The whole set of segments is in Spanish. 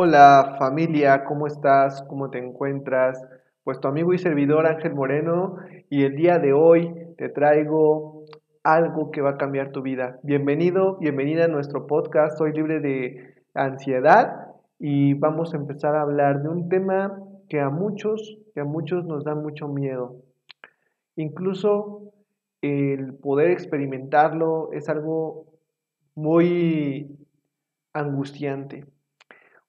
Hola familia, ¿cómo estás? ¿Cómo te encuentras? Pues tu amigo y servidor Ángel Moreno y el día de hoy te traigo algo que va a cambiar tu vida. Bienvenido, bienvenida a nuestro podcast. Soy libre de ansiedad y vamos a empezar a hablar de un tema que a muchos, que a muchos nos da mucho miedo. Incluso el poder experimentarlo es algo muy angustiante.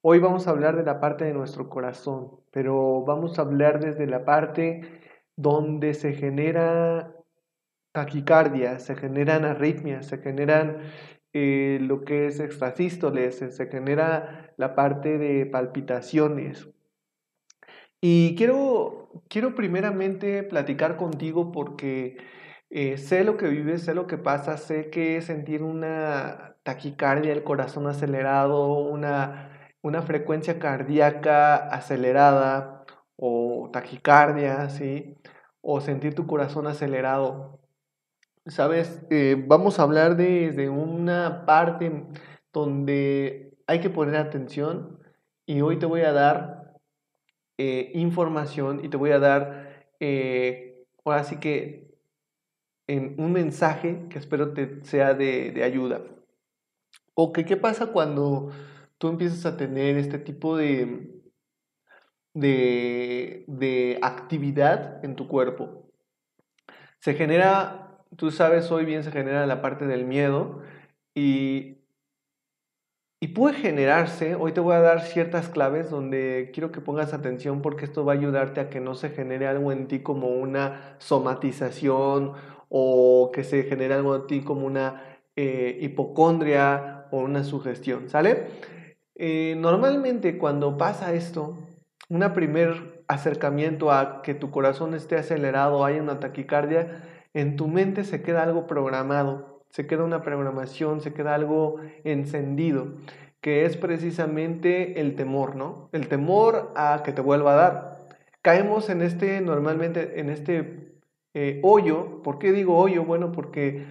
Hoy vamos a hablar de la parte de nuestro corazón, pero vamos a hablar desde la parte donde se genera taquicardia, se generan arritmias, se generan eh, lo que es extrasístoles, se, genera la parte de palpitaciones. Y quiero, quiero primeramente platicar contigo porque eh, sé lo que vives, sé lo que pasa, sé que sentir una taquicardia, el corazón acelerado, una una frecuencia cardíaca acelerada o taquicardia, ¿sí? O sentir tu corazón acelerado. Sabes, eh, vamos a hablar desde una parte donde hay que poner atención y hoy te voy a dar eh, información y te voy a dar, eh, ahora sí que, en un mensaje que espero te sea de, de ayuda. O que qué pasa cuando tú empiezas a tener este tipo de, de, actividad en tu cuerpo. Se genera, tú sabes, hoy bien se genera la parte del miedo y, y puede generarse, hoy te voy a dar ciertas claves donde quiero que pongas atención porque esto va a ayudarte a que no se genere algo en ti como una somatización o que se genere algo en ti como una eh, hipocondria o una sugestión, ¿sale? Eh, normalmente cuando pasa esto, un primer acercamiento a que tu corazón esté acelerado, hay una taquicardia, en tu mente se queda algo programado, se queda una programación, se queda algo encendido, que es precisamente el temor, ¿no? El temor a que te vuelva a dar. Caemos en este, normalmente, en este eh, hoyo. ¿Por qué digo hoyo? Bueno, porque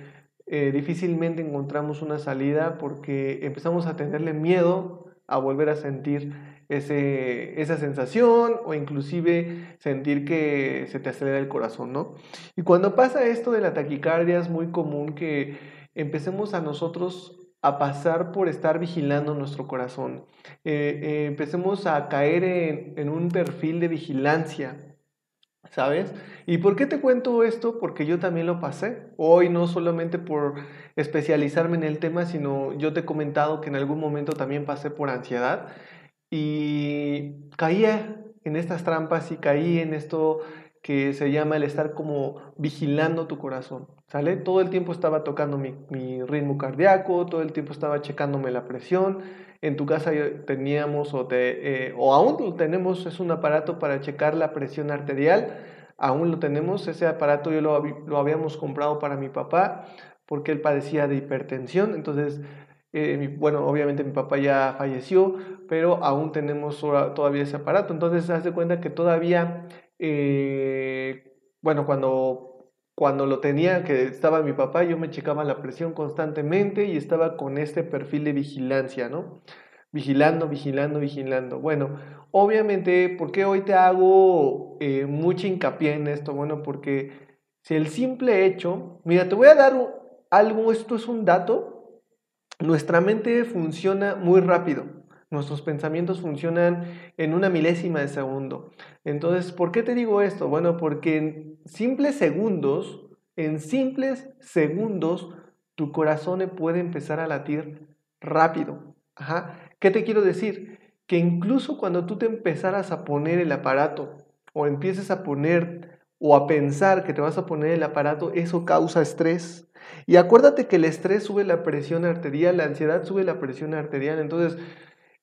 eh, difícilmente encontramos una salida, porque empezamos a tenerle miedo a volver a sentir ese, esa sensación o inclusive sentir que se te acelera el corazón, ¿no? Y cuando pasa esto de la taquicardia es muy común que empecemos a nosotros a pasar por estar vigilando nuestro corazón. Eh, eh, empecemos a caer en, en un perfil de vigilancia, ¿sabes? ¿Y por qué te cuento esto? Porque yo también lo pasé. Hoy no solamente por especializarme en el tema, sino yo te he comentado que en algún momento también pasé por ansiedad y caía en estas trampas y caí en esto que se llama el estar como vigilando tu corazón, ¿sale? Todo el tiempo estaba tocando mi, ritmo cardíaco, todo el tiempo estaba checándome la presión. En tu casa teníamos o, te, eh, o aún tenemos, es un aparato para checar la presión arterial, aún lo tenemos, ese aparato yo lo, lo habíamos comprado para mi papá porque él padecía de hipertensión, entonces eh, bueno, obviamente mi papá ya falleció, pero aún tenemos todavía ese aparato. Entonces, se hace cuenta que todavía eh, bueno, cuando, cuando lo tenía, que estaba mi papá, yo me checaba la presión constantemente y estaba con este perfil de vigilancia, ¿no? Vigilando, vigilando, vigilando. Bueno, obviamente, ¿por qué hoy te hago eh, mucha hincapié en esto? Bueno, porque si el simple hecho, mira, te voy a dar algo, esto es un dato, nuestra mente funciona muy rápido. Nuestros pensamientos funcionan en una milésima de segundo. Entonces, ¿por qué te digo esto? Bueno, porque en simples segundos, en simples segundos, tu corazón puede empezar a latir rápido. ¿Qué te quiero decir? Que incluso cuando tú te empezaras a poner el aparato o empieces a poner o a pensar que te vas a poner el aparato, eso causa estrés. Y acuérdate que el estrés sube la presión arterial, la ansiedad sube la presión arterial. Entonces,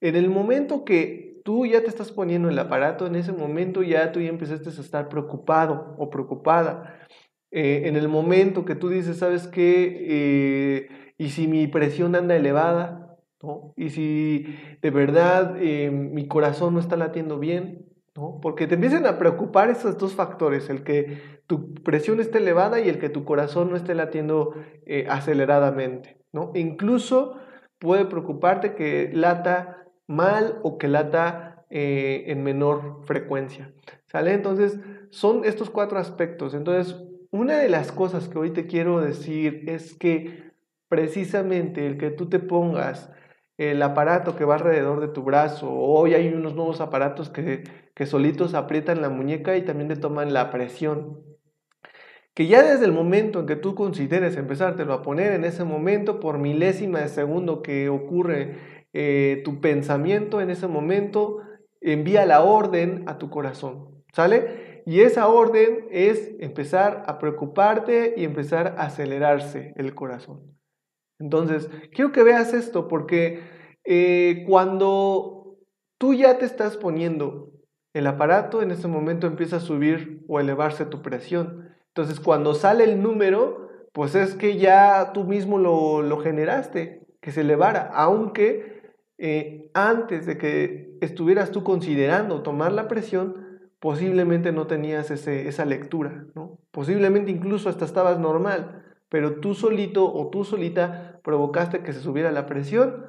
En el momento que tú ya te estás poniendo el aparato, en ese momento ya tú ya empezaste a estar preocupado o preocupada. Eh, en el momento que tú dices, ¿sabes qué? Eh, ¿Y si mi presión anda elevada? ¿no? ¿Y si de verdad eh, mi corazón no está latiendo bien? ¿no? Porque te empiezan a preocupar esos dos factores, el que tu presión esté elevada y el que tu corazón no esté latiendo aceleradamente. ¿no? incluso puede preocuparte que lata mal o que lata en menor frecuencia. ¿Sale? Entonces, son estos cuatro aspectos. Entonces, una de las cosas que hoy te quiero decir es que precisamente el que tú te pongas el aparato que va alrededor de tu brazo, hoy hay unos nuevos aparatos que, que solitos aprietan la muñeca y también te toman la presión. Que ya desde el momento en que tú consideres empezártelo a poner en ese momento, por milésima de segundo que ocurre eh, tu pensamiento, en ese momento envía la orden a tu corazón. ¿Sale? Y esa orden es empezar a preocuparte y empezar a acelerarse el corazón. Entonces, quiero que veas esto porque eh, cuando tú ya te estás poniendo el aparato, en ese momento empieza a subir o elevarse tu presión. Entonces, cuando sale el número, pues es que ya tú mismo lo, generaste, que se elevara, aunque eh, antes de que estuvieras tú considerando tomar la presión, posiblemente no tenías esa lectura, ¿no? Posiblemente incluso hasta estabas normal, pero tú solito o tú solita provocaste que se subiera la presión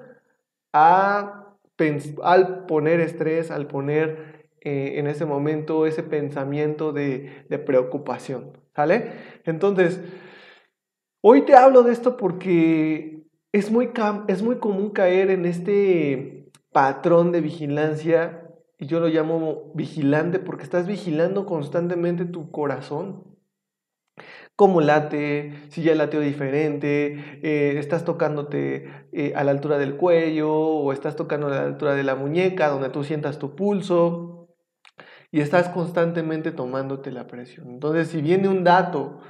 al poner estrés, al poner eh, en ese momento ese pensamiento de, preocupación, ¿sale? Entonces, hoy te hablo de esto porque es muy, es muy común caer en este patrón de vigilancia y yo lo llamo vigilante porque estás vigilando constantemente tu corazón. Cómo late, si ya lateó diferente, eh, estás tocándote eh, a la altura del cuello o estás tocando a la altura de la muñeca donde tú sientas tu pulso y estás constantemente tomándote la presión. Entonces, si viene un dato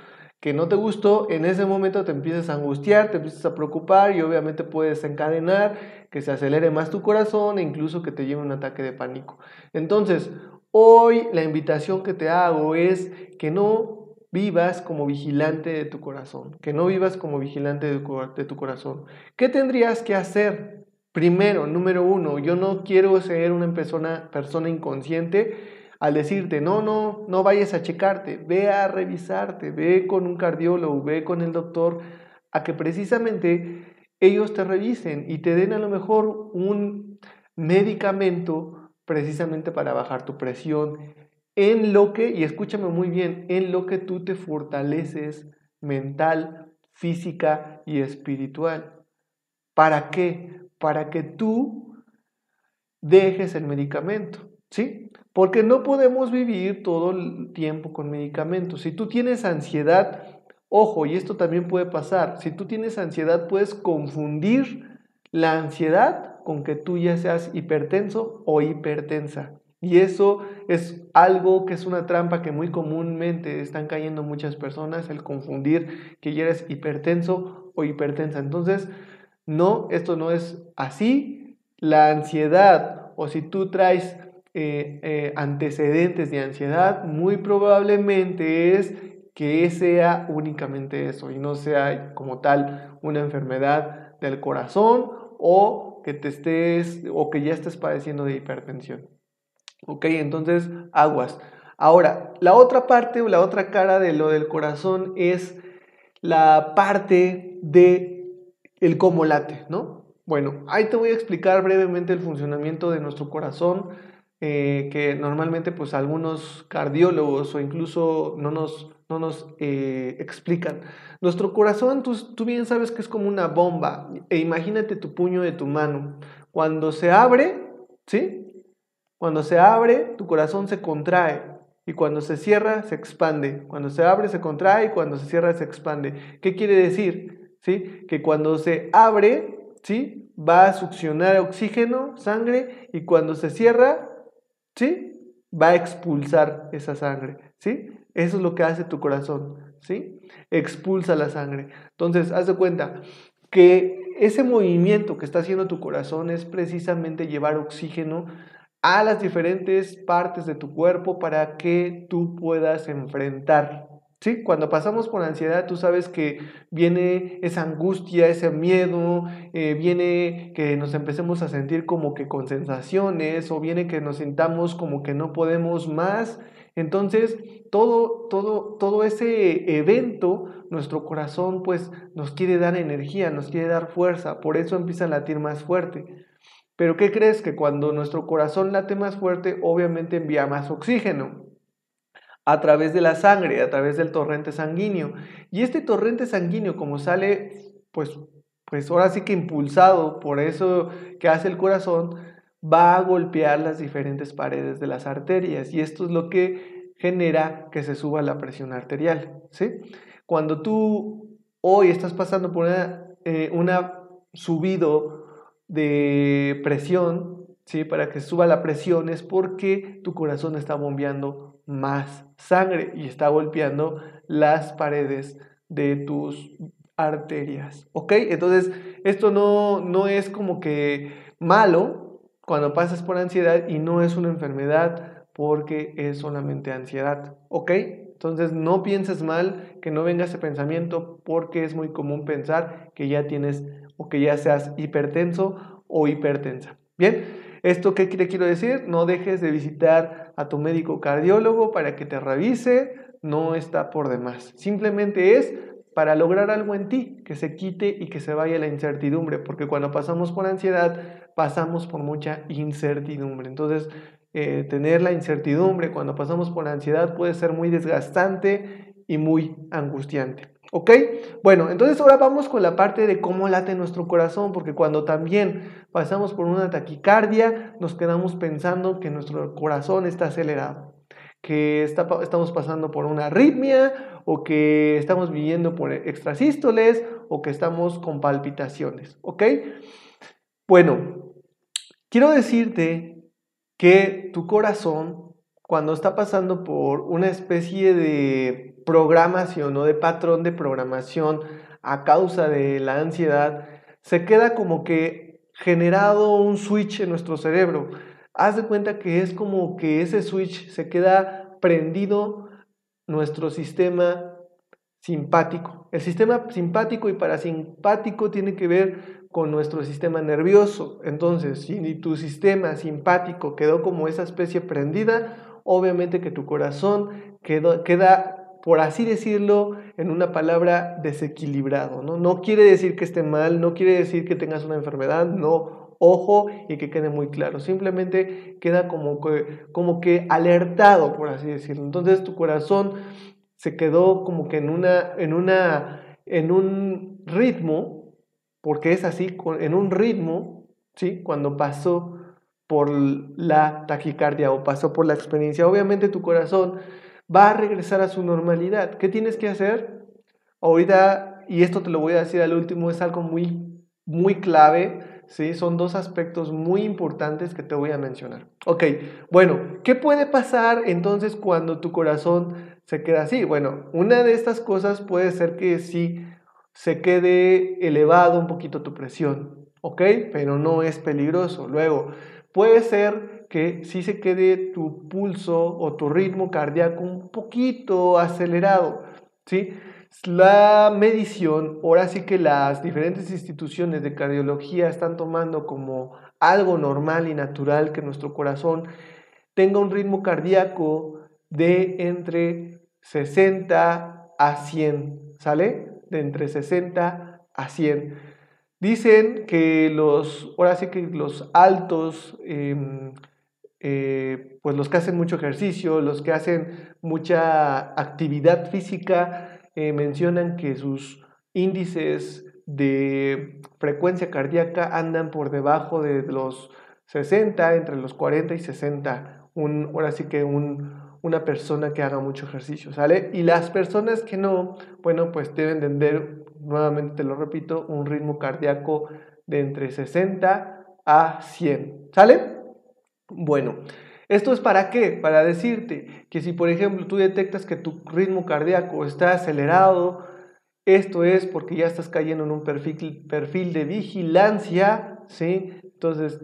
que no te gustó, en ese momento te empiezas a angustiar, te empiezas a preocupar y obviamente puedes encadenar que se acelere más tu corazón e incluso que te lleve un ataque de pánico. Entonces, hoy la invitación que te hago es que no vivas como vigilante de tu corazón, que no vivas como vigilante de tu, corazón. ¿Qué tendrías que hacer? Primero, número uno, yo no quiero ser una persona, persona inconsciente al decirte, no, no, no vayas a checarte, ve a revisarte, ve con un cardiólogo, ve con el doctor, a que precisamente ellos te revisen y te den a lo mejor un medicamento precisamente para bajar tu presión, en lo que, y escúchame muy bien, en lo que tú te fortaleces mental, física y espiritual. ¿Para qué? Para que tú dejes el medicamento, ¿sí? Porque no podemos vivir todo el tiempo con medicamentos. Si tú tienes ansiedad, Ojo, y esto también puede pasar. Si tú tienes ansiedad, puedes confundir la ansiedad con que tú ya seas hipertenso o hipertensa. Y eso es algo que es una trampa que muy comúnmente están cayendo muchas personas, el confundir que ya eres hipertenso o hipertensa. Entonces, no, esto no es así. La ansiedad o si tú traes eh, eh, antecedentes de ansiedad, muy probablemente es que sea únicamente eso y no sea como tal una enfermedad del corazón o que te estés o que ya estés padeciendo de hipertensión. Ok, entonces aguas. Ahora, la otra parte o la otra cara de lo del corazón es la parte de el cómo late, ¿no? Bueno, ahí te voy a explicar brevemente el funcionamiento de nuestro corazón, eh, que normalmente pues algunos cardiólogos o incluso no nos no nos eh, explican. Nuestro corazón, tú, tú, bien sabes que es como una bomba. E imagínate tu puño de tu mano. Cuando se abre, ¿sí? Cuando se abre, tu corazón se contrae. Y cuando se cierra, se expande. Cuando se abre, se contrae. Y cuando se cierra, se expande. ¿Qué quiere decir? ¿Sí? Que cuando se abre, ¿sí? Va a succionar oxígeno, sangre. Y cuando se cierra, ¿sí? Va a expulsar esa sangre. ¿Sí? Eso es lo que hace tu corazón, ¿sí? Expulsa la sangre. Entonces, haz de cuenta que ese movimiento que está haciendo tu corazón es precisamente llevar oxígeno a las diferentes partes de tu cuerpo para que tú puedas enfrentar. ¿Sí? Cuando pasamos por ansiedad, tú sabes que viene esa angustia, ese miedo, eh, viene que nos empecemos a sentir como que con sensaciones o viene que nos sintamos como que no podemos más. Entonces, todo, todo, todo ese evento, nuestro corazón pues nos quiere dar energía, nos quiere dar fuerza, por eso empieza a latir más fuerte. Pero ¿qué crees? Que cuando nuestro corazón late más fuerte, obviamente envía más oxígeno a través de la sangre, a través del torrente sanguíneo. Y este torrente sanguíneo, como sale, pues, pues ahora sí que impulsado por eso que hace el corazón, va a golpear las diferentes paredes de las arterias. Y esto es lo que genera que se suba la presión arterial. ¿sí? Cuando tú hoy estás pasando por una, eh, una subido de presión, ¿sí? Para que suba la presión es porque tu corazón está bombeando más sangre y está golpeando las paredes de tus arterias, ¿ok? Entonces, esto no, no es como que malo cuando pasas por ansiedad y no es una enfermedad porque es solamente ansiedad, ¿ok? Entonces no pienses mal, que no venga ese pensamiento porque es muy común pensar que ya tienes o que ya seas hipertenso o hipertensa. Bien, ¿esto qué te quiero decir? No dejes de visitar a tu médico cardiólogo para que te revise, no está por demás. Simplemente es para lograr algo en ti, que se quite y que se vaya la incertidumbre, porque cuando pasamos por ansiedad, pasamos por mucha incertidumbre. Entonces, eh, tener la incertidumbre cuando pasamos por ansiedad puede ser muy desgastante y muy angustiante. ¿Ok? Bueno, entonces ahora vamos con la parte de cómo late nuestro corazón, porque cuando también pasamos por una taquicardia, nos quedamos pensando que nuestro corazón está acelerado, que estamos pasando por una arritmia o que estamos viviendo por extrasístoles o que estamos con palpitaciones. ¿Ok? Bueno, quiero decirte que tu corazón, cuando está pasando por una especie de programación o de patrón de programación a causa de la ansiedad, se queda como que generado un switch en nuestro cerebro. Haz de cuenta que es como que ese switch se queda prendido nuestro sistema simpático. El sistema simpático y parasimpático tiene que ver con nuestro sistema nervioso. Entonces, si tu sistema simpático quedó como esa especie prendida, obviamente que tu corazón queda por así decirlo, en una palabra, desequilibrado. ¿no? no quiere decir que esté mal, no quiere decir que tengas una enfermedad, no, ojo y que quede muy claro. Simplemente queda como que, como que alertado, por así decirlo. Entonces tu corazón se quedó como que en, una, en, una, en un ritmo, porque es así, en un ritmo, ¿sí? cuando pasó por la taquicardia o pasó por la experiencia. Obviamente tu corazón va a regresar a su normalidad. ¿Qué tienes que hacer? Ahorita, y esto te lo voy a decir al último, es algo muy, muy clave, ¿sí? Son dos aspectos muy importantes que te voy a mencionar. Ok, bueno, ¿qué puede pasar entonces cuando tu corazón se queda así? Bueno, una de estas cosas puede ser que sí se quede elevado un poquito tu presión, ¿ok? Pero no es peligroso. Luego, puede ser que si se quede tu pulso o tu ritmo cardíaco un poquito acelerado, ¿sí? La medición, ahora sí que las diferentes instituciones de cardiología están tomando como algo normal y natural que nuestro corazón tenga un ritmo cardíaco de entre 60 a 100, ¿sale? De entre 60 a 100. Dicen que los, ahora sí que los altos em, eh, pues los que hacen mucho ejercicio, los que hacen mucha actividad física, eh, mencionan que sus índices de frecuencia cardíaca andan por debajo de los 60, entre los 40 y 60. Un, ahora sí que una persona que haga mucho ejercicio, ¿sale? Y las personas que no, bueno, pues deben tener, nuevamente te lo repito, un ritmo cardíaco de entre 60 a 100, ¿sale? Bueno, ¿esto es para qué? Para decirte que si por ejemplo tú detectas que tu ritmo cardíaco está acelerado Esto es porque ya estás cayendo en un perfil, perfil de vigilancia, ¿sí? Entonces,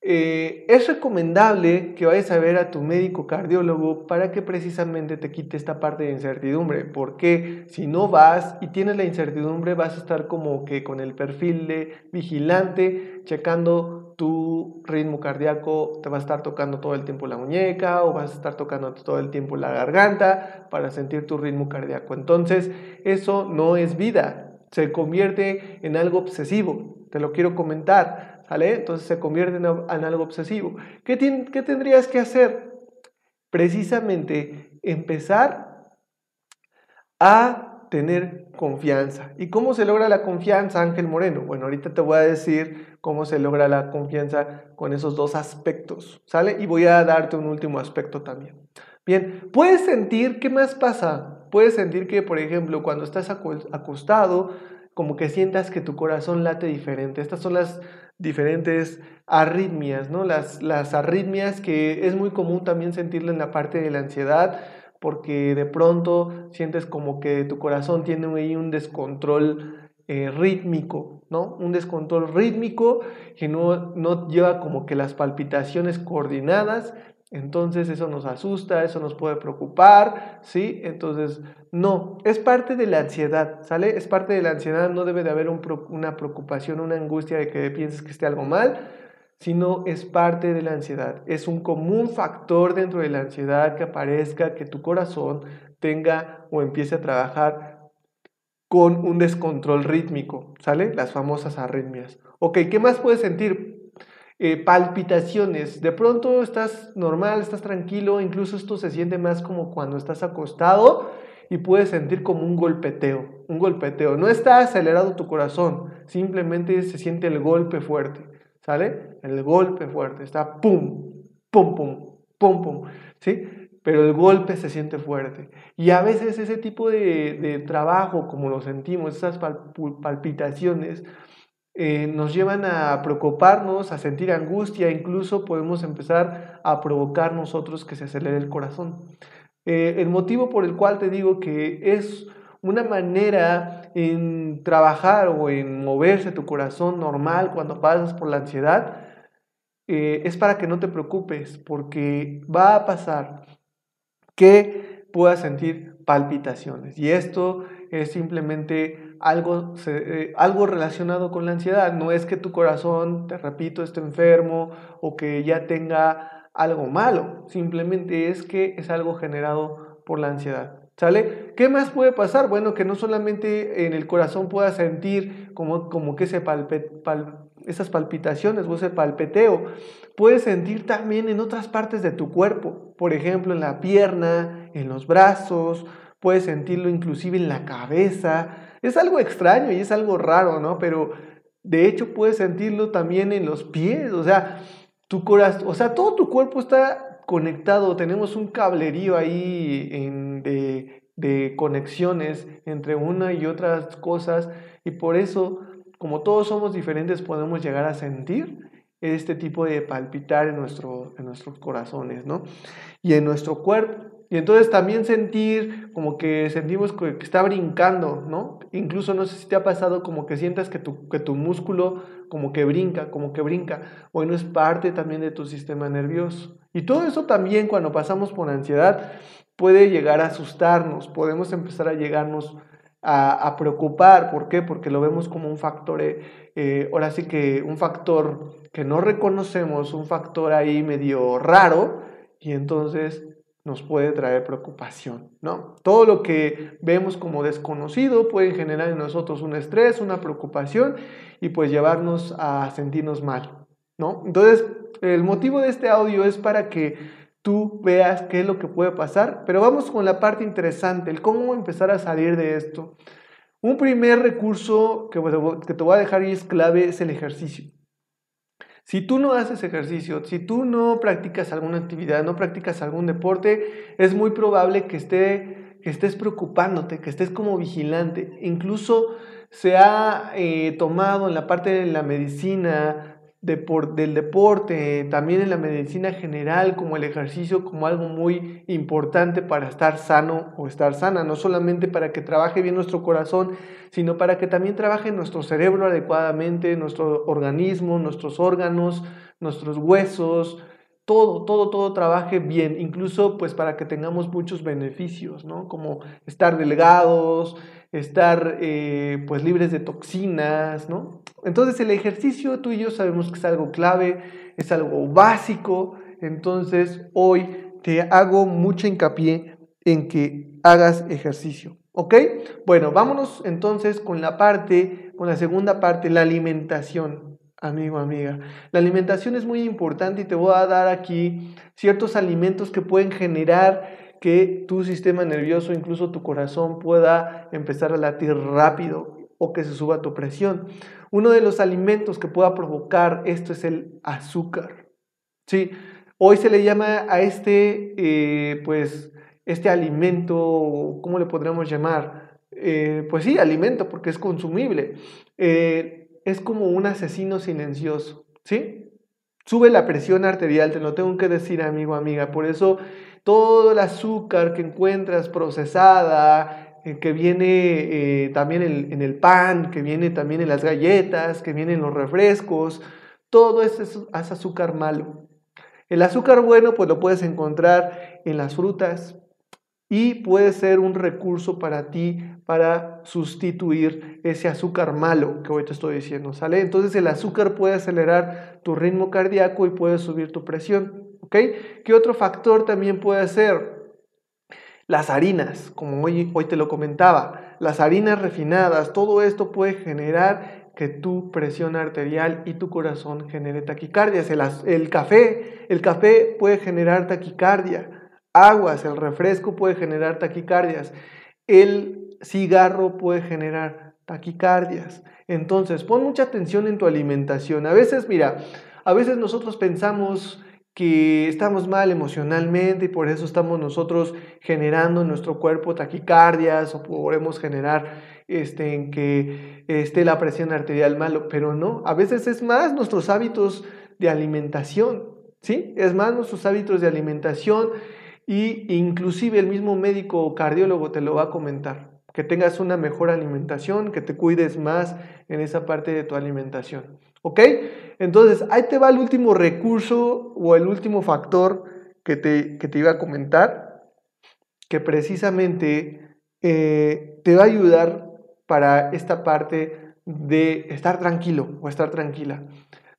eh, es recomendable que vayas a ver a tu médico cardiólogo para que precisamente te quite esta parte de incertidumbre, porque si no vas y tienes la incertidumbre vas a estar como que con el perfil de vigilante, checando tu ritmo cardíaco, te va a estar tocando todo el tiempo la muñeca o vas a estar tocando todo el tiempo la garganta para sentir tu ritmo cardíaco. Entonces, eso no es vida, se convierte en algo obsesivo. Te lo quiero comentar entonces se convierte en, algo obsesivo. ¿Qué, ¿Qué tendrías que hacer? Precisamente empezar a tener confianza. ¿Y cómo se logra la confianza, Ángel Moreno? Bueno, ahorita te voy a decir cómo se logra la confianza con esos dos aspectos, ¿sale? Y voy a darte un último aspecto también. Bien, puedes sentir, ¿qué más pasa? Puedes sentir que, por ejemplo, cuando estás acostado, como que sientas que tu corazón late diferente. Estas son las diferentes arritmias, ¿no? Las, las arritmias que es muy común también sentirlo en la parte de la ansiedad, porque de pronto sientes como que tu corazón tiene ahí un descontrol eh, rítmico, ¿no? Un descontrol rítmico que no, no lleva como que las palpitaciones coordinadas entonces eso nos asusta, eso nos puede preocupar, ¿sí? Entonces, no, es parte de la ansiedad, ¿sale? Es parte de la ansiedad, no debe de haber una preocupación, una angustia de que pienses que esté algo mal, sino es parte de la ansiedad. Es un común factor dentro de la ansiedad que aparezca, que tu corazón tenga o empiece a trabajar con un descontrol rítmico, ¿sale? Las famosas arritmias. Ok, ¿qué más puedes sentir? Eh, palpitaciones. De pronto estás normal, estás tranquilo, incluso esto se siente más como cuando estás acostado y puedes sentir como un golpeteo, un golpeteo. No está acelerado tu corazón, simplemente se siente el golpe fuerte, ¿sale? El golpe fuerte, está pum, pum, pum, pum, pum, ¿sí? Pero el golpe se siente fuerte. Y a veces ese tipo de, trabajo, como lo sentimos, esas palpitaciones, eh, nos llevan a preocuparnos, a sentir angustia, incluso podemos empezar a provocar nosotros que se acelere el corazón. Eh, el motivo por el cual te digo que es una manera en trabajar o en moverse tu corazón normal cuando pasas por la ansiedad, eh, es para que no te preocupes, porque va a pasar que puedas sentir palpitaciones. Y esto es simplemente algo, eh, algo relacionado con la ansiedad. No es que tu corazón, te repito, esté enfermo o que ya tenga algo malo. Simplemente es que es algo generado por la ansiedad. ¿Sale? ¿Qué más puede pasar? Bueno, que no solamente en el corazón pueda sentir como, como que ese esas palpitaciones o ese palpeteo, puedes sentir también en otras partes de tu cuerpo, por ejemplo en la pierna, en los brazos, puedes sentirlo inclusive en la cabeza. Es algo extraño y es algo raro, ¿no? Pero de hecho puedes sentirlo también en los pies, o sea, tu corazón, o sea, todo tu cuerpo está conectado, tenemos un cablerío ahí de, de conexiones entre una y otras cosas y por eso, como todos somos diferentes, podemos llegar a sentir este tipo de palpitar en, nuestro, en nuestros corazones, ¿no? Y en nuestro cuerpo. Y entonces también sentir como que sentimos que, está brincando, ¿no? Incluso no sé si te ha pasado como que sientas que tu, que tu músculo como que brinca, como que brinca. Bueno, es parte también de tu sistema nervioso. Y todo eso también cuando pasamos por ansiedad puede llegar a asustarnos, podemos empezar a llegarnos a, preocupar. ¿Por qué? Porque lo vemos como un factor, eh, eh, ahora sí que un factor que no reconocemos, un factor ahí medio raro, y entonces nos puede traer preocupación, ¿no? Todo lo que vemos como desconocido puede generar en nosotros un estrés, una preocupación y pues llevarnos a sentirnos mal, ¿no? Entonces, el motivo de este audio es para que tú veas qué es lo que puede pasar, pero vamos con la parte interesante, el cómo empezar a salir de esto. Un primer recurso que te voy a dejar y es clave es el ejercicio. Si tú no haces ejercicio, si tú no practicas alguna actividad, no practicas algún deporte, es muy probable que, esté, que estés preocupándote, que estés como vigilante. Incluso se ha eh, tomado en la parte de la medicina del deporte, también en la medicina general, como el ejercicio, como algo muy importante para estar sano o estar sana, no solamente para que trabaje bien nuestro corazón, sino para que también trabaje nuestro cerebro adecuadamente, nuestro organismo, nuestros órganos, nuestros huesos, todo, todo, todo trabaje bien, incluso pues para que tengamos muchos beneficios, ¿no? Como estar delgados, estar eh, pues libres de toxinas, ¿no? Entonces el ejercicio tú y yo sabemos que es algo clave, es algo básico, entonces hoy te hago mucha hincapié en que hagas ejercicio, ¿ok? Bueno, vámonos entonces con la parte, con la segunda parte, la alimentación, amigo, amiga. La alimentación es muy importante y te voy a dar aquí ciertos alimentos que pueden generar que tu sistema nervioso, incluso tu corazón, pueda empezar a latir rápido o que se suba tu presión. Uno de los alimentos que pueda provocar esto es el azúcar. ¿sí? Hoy se le llama a este, eh, pues, este alimento, ¿cómo le podríamos llamar? Eh, pues sí, alimento, porque es consumible. Eh, es como un asesino silencioso, ¿sí? Sube la presión arterial, te lo tengo que decir, amigo, amiga. Por eso todo el azúcar que encuentras procesada, eh, que viene eh, también en, el pan, que viene también en las galletas, que viene en los refrescos, todo eso es, azúcar malo. El azúcar bueno pues lo puedes encontrar en las frutas y puede ser un recurso para ti para sustituir ese azúcar malo que hoy te estoy diciendo, ¿sale? Entonces el azúcar puede acelerar tu ritmo cardíaco y puede subir tu presión, ¿ok? ¿Qué otro factor también puede ser? Las harinas, como hoy, hoy te lo comentaba, las harinas refinadas, todo esto puede generar que tu presión arterial y tu corazón genere taquicardias. El, el café, el café puede generar taquicardia. Aguas, el refresco puede generar taquicardias. El cigarro puede generar taquicardias. Entonces, pon mucha atención en tu alimentación. A veces, mira, a veces nosotros pensamos que estamos mal emocionalmente y por eso estamos nosotros generando en nuestro cuerpo taquicardias o podemos generar este, en que esté la presión arterial malo, pero no, a veces es más nuestros hábitos de alimentación, ¿sí? Es más nuestros hábitos de alimentación y inclusive el mismo médico cardiólogo te lo va a comentar, que tengas una mejor alimentación, que te cuides más en esa parte de tu alimentación. ¿Ok? Entonces, ahí te va el último recurso o el último factor que te, te iba a comentar, que precisamente eh, te va a ayudar para esta parte de estar tranquilo o estar tranquila.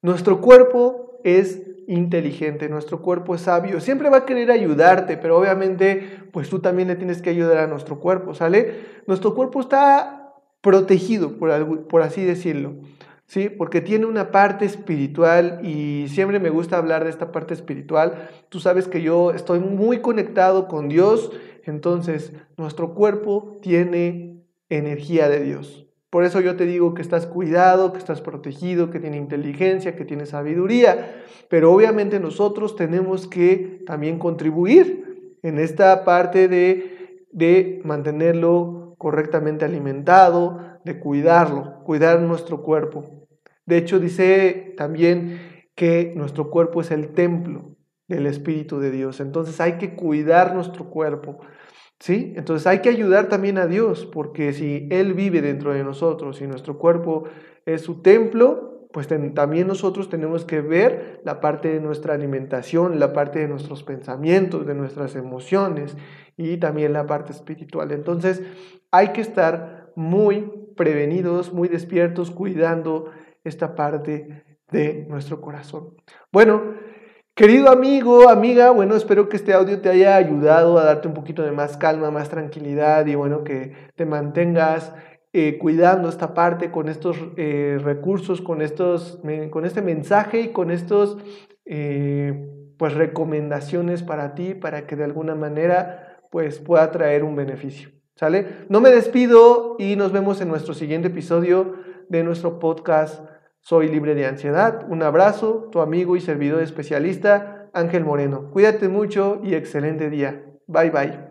Nuestro cuerpo es inteligente, nuestro cuerpo es sabio, siempre va a querer ayudarte, pero obviamente pues tú también le tienes que ayudar a nuestro cuerpo, ¿sale? Nuestro cuerpo está protegido, por, por así decirlo. ¿sí? Porque tiene una parte espiritual y siempre me gusta hablar de esta parte espiritual. Tú sabes que yo estoy muy conectado con Dios, entonces nuestro cuerpo tiene energía de Dios. Por eso yo te digo que estás cuidado, que estás protegido, que tiene inteligencia, que tiene sabiduría, pero obviamente nosotros tenemos que también contribuir en esta parte de, de mantenerlo correctamente alimentado, de cuidarlo, cuidar nuestro cuerpo. De hecho, dice también que nuestro cuerpo es el templo del Espíritu de Dios. Entonces hay que cuidar nuestro cuerpo. ¿Sí? Entonces hay que ayudar también a Dios, porque si Él vive dentro de nosotros y nuestro cuerpo es su templo, pues también nosotros tenemos que ver la parte de nuestra alimentación, la parte de nuestros pensamientos, de nuestras emociones y también la parte espiritual. Entonces hay que estar muy prevenidos, muy despiertos, cuidando esta parte de nuestro corazón. Bueno, querido amigo, amiga, bueno, espero que este audio te haya ayudado a darte un poquito de más calma, más tranquilidad y bueno, que te mantengas eh, cuidando esta parte con estos eh, recursos, con, estos, con este mensaje y con estos eh, pues recomendaciones para ti, para que de alguna manera pues pueda traer un beneficio. ¿Sale? No me despido y nos vemos en nuestro siguiente episodio de nuestro podcast Soy libre de ansiedad. Un abrazo, tu amigo y servidor especialista Ángel Moreno. Cuídate mucho y excelente día. Bye bye.